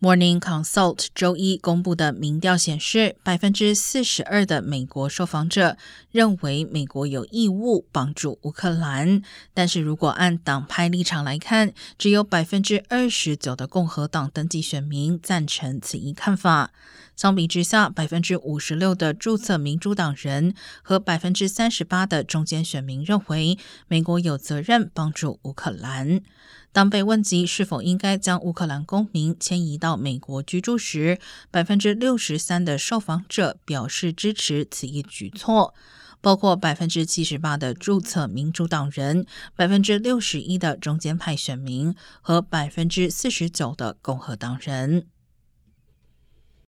Morning Consult 周一公布的民调显示，百分之四十二的美国受访者认为美国有义务帮助乌克兰，但是如果按党派立场来看，只有百分之二十九的共和党登记选民赞成此一看法。相比之下，百分之五十六的注册民主党人和百分之三十八的中间选民认为，美国有责任帮助乌克兰。当被问及是否应该将乌克兰公民迁移到到美国居住时，百分之六十三的受访者表示支持此一举措，包括百分之七十八的注册民主党人、百分之六十一的中间派选民和百分之四十九的共和党人。